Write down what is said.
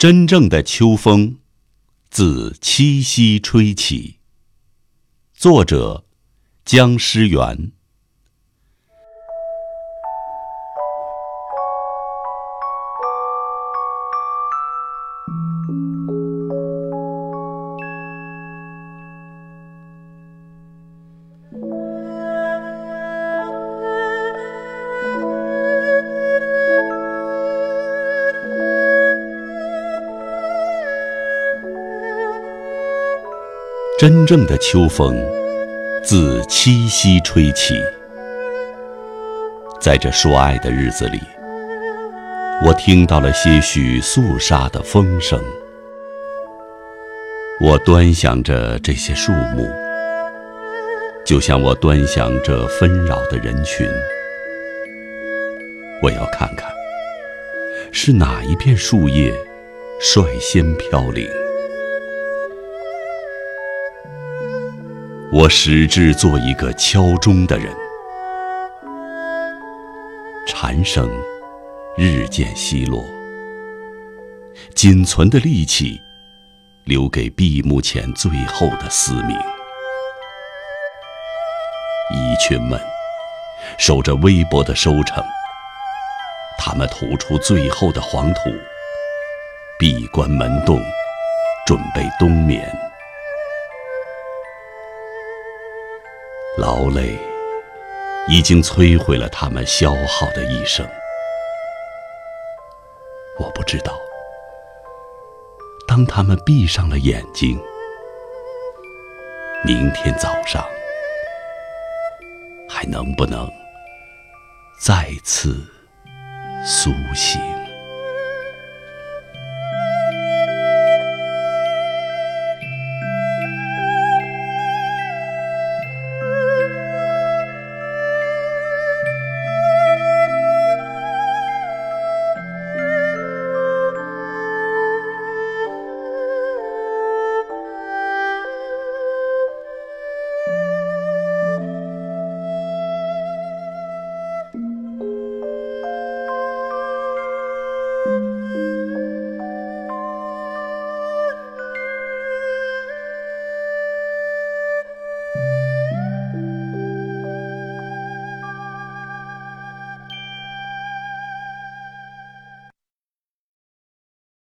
真正的秋风，自七夕吹起。作者：姜诗源。真正的秋风，自七夕吹起。在这说爱的日子里，我听到了些许肃杀的风声。我端详着这些树木，就像我端详着纷扰的人群。我要看看，是哪一片树叶率先飘零。我矢志做一个敲钟的人，蝉声日渐稀落，仅存的力气留给闭幕前最后的嘶鸣。蚁群们守着微薄的收成，它们吐出最后的黄土，闭关门洞，准备冬眠。劳累已经摧毁了他们消耗的一生。我不知道，当他们闭上了眼睛，明天早上还能不能再次苏醒？